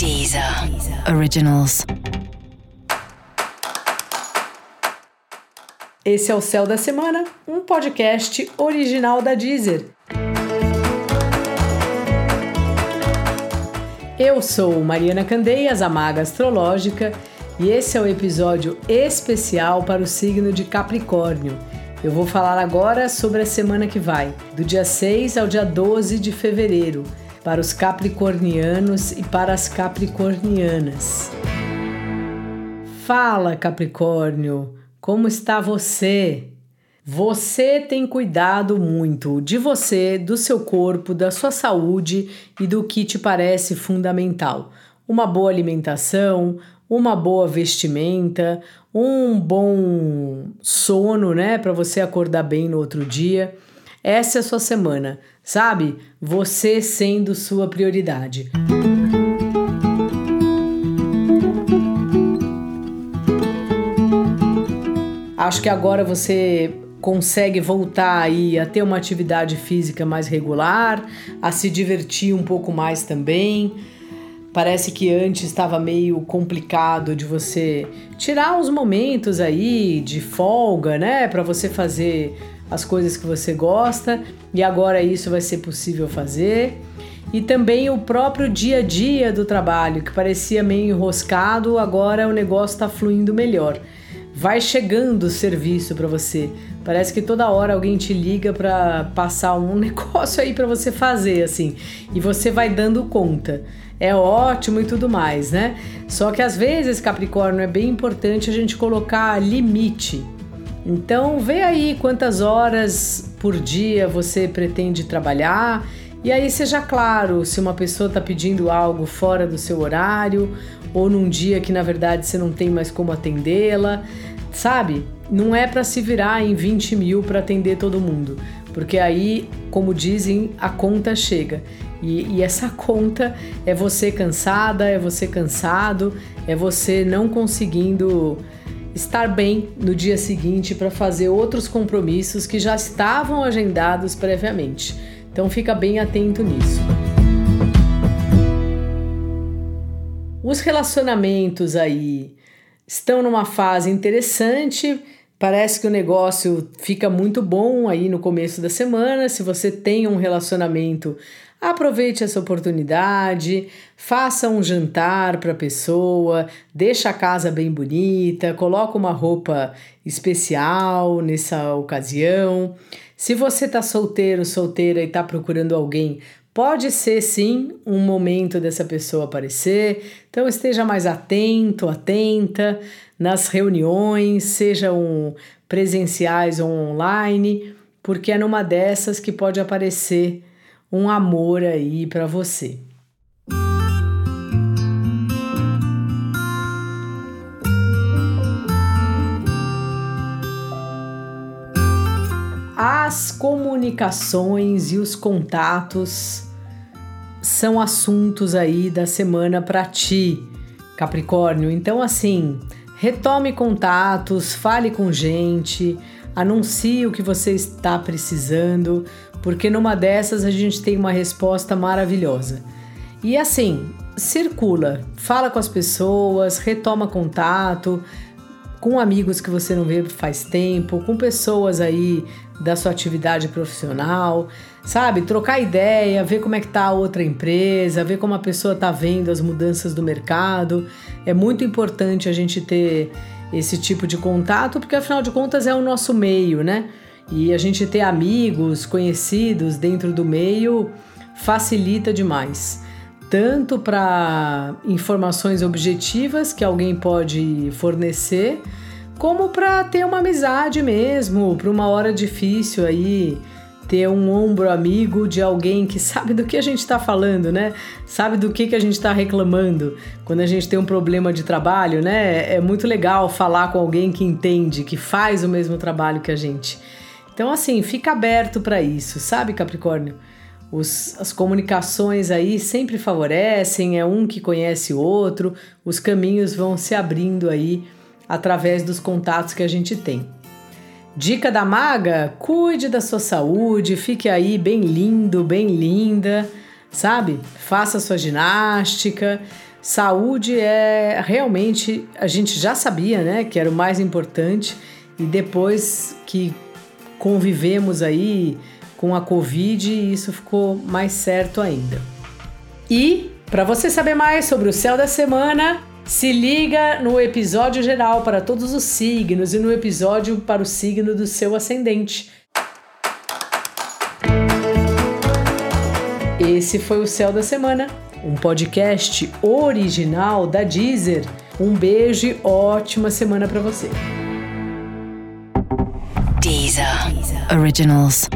Deezer Originals. Esse é o Céu da Semana, um podcast original da Deezer. Eu sou Mariana Candeias, a maga astrológica, e esse é o episódio especial para o signo de Capricórnio. Eu vou falar agora sobre a semana que vai, do dia 6 ao dia 12 de fevereiro para os capricornianos e para as capricornianas. Fala, Capricórnio, como está você? Você tem cuidado muito de você, do seu corpo, da sua saúde e do que te parece fundamental. Uma boa alimentação, uma boa vestimenta, um bom sono, né, para você acordar bem no outro dia. Essa é a sua semana, sabe? Você sendo sua prioridade. Acho que agora você consegue voltar aí a ter uma atividade física mais regular, a se divertir um pouco mais também. Parece que antes estava meio complicado de você tirar uns momentos aí de folga, né, para você fazer as coisas que você gosta e agora isso vai ser possível fazer. E também o próprio dia a dia do trabalho, que parecia meio enroscado, agora o negócio está fluindo melhor. Vai chegando o serviço para você. Parece que toda hora alguém te liga para passar um negócio aí para você fazer assim, e você vai dando conta. É ótimo e tudo mais, né? Só que às vezes, Capricórnio, é bem importante a gente colocar limite então, vê aí quantas horas por dia você pretende trabalhar e aí seja claro se uma pessoa está pedindo algo fora do seu horário ou num dia que na verdade você não tem mais como atendê-la, sabe? Não é para se virar em 20 mil para atender todo mundo, porque aí, como dizem, a conta chega. E, e, essa conta é você cansada, é você cansado, é você não conseguindo estar bem no dia seguinte para fazer outros compromissos que já estavam agendados previamente. Então fica bem atento nisso. Os relacionamentos aí estão numa fase interessante. Parece que o negócio fica muito bom aí no começo da semana. Se você tem um relacionamento Aproveite essa oportunidade, faça um jantar para a pessoa, deixa a casa bem bonita, coloca uma roupa especial nessa ocasião. Se você está solteiro, solteira e está procurando alguém, pode ser sim um momento dessa pessoa aparecer. Então esteja mais atento, atenta nas reuniões, sejam presenciais ou online, porque é numa dessas que pode aparecer um amor aí para você. As comunicações e os contatos são assuntos aí da semana para ti, Capricórnio. Então, assim, retome contatos, fale com gente, anuncie o que você está precisando, porque numa dessas a gente tem uma resposta maravilhosa. E assim, circula, fala com as pessoas, retoma contato com amigos que você não vê faz tempo, com pessoas aí da sua atividade profissional, sabe? Trocar ideia, ver como é que tá a outra empresa, ver como a pessoa tá vendo as mudanças do mercado. É muito importante a gente ter esse tipo de contato, porque afinal de contas é o nosso meio, né? E a gente ter amigos, conhecidos dentro do meio facilita demais. Tanto para informações objetivas que alguém pode fornecer, como para ter uma amizade mesmo, para uma hora difícil aí, ter um ombro amigo de alguém que sabe do que a gente está falando, né? Sabe do que, que a gente está reclamando. Quando a gente tem um problema de trabalho, né? É muito legal falar com alguém que entende, que faz o mesmo trabalho que a gente. Então, assim, fica aberto para isso, sabe, Capricórnio? Os, as comunicações aí sempre favorecem, é um que conhece o outro, os caminhos vão se abrindo aí através dos contatos que a gente tem. Dica da maga: cuide da sua saúde, fique aí bem lindo, bem linda, sabe? Faça sua ginástica, Saúde é realmente, a gente já sabia, né, que era o mais importante e depois que convivemos aí com a Covid, isso ficou mais certo ainda. E para você saber mais sobre o céu da semana, se liga no episódio geral para todos os signos e no episódio para o signo do seu ascendente. Esse foi o Céu da Semana, um podcast original da Deezer. Um beijo e ótima semana para você. Originals.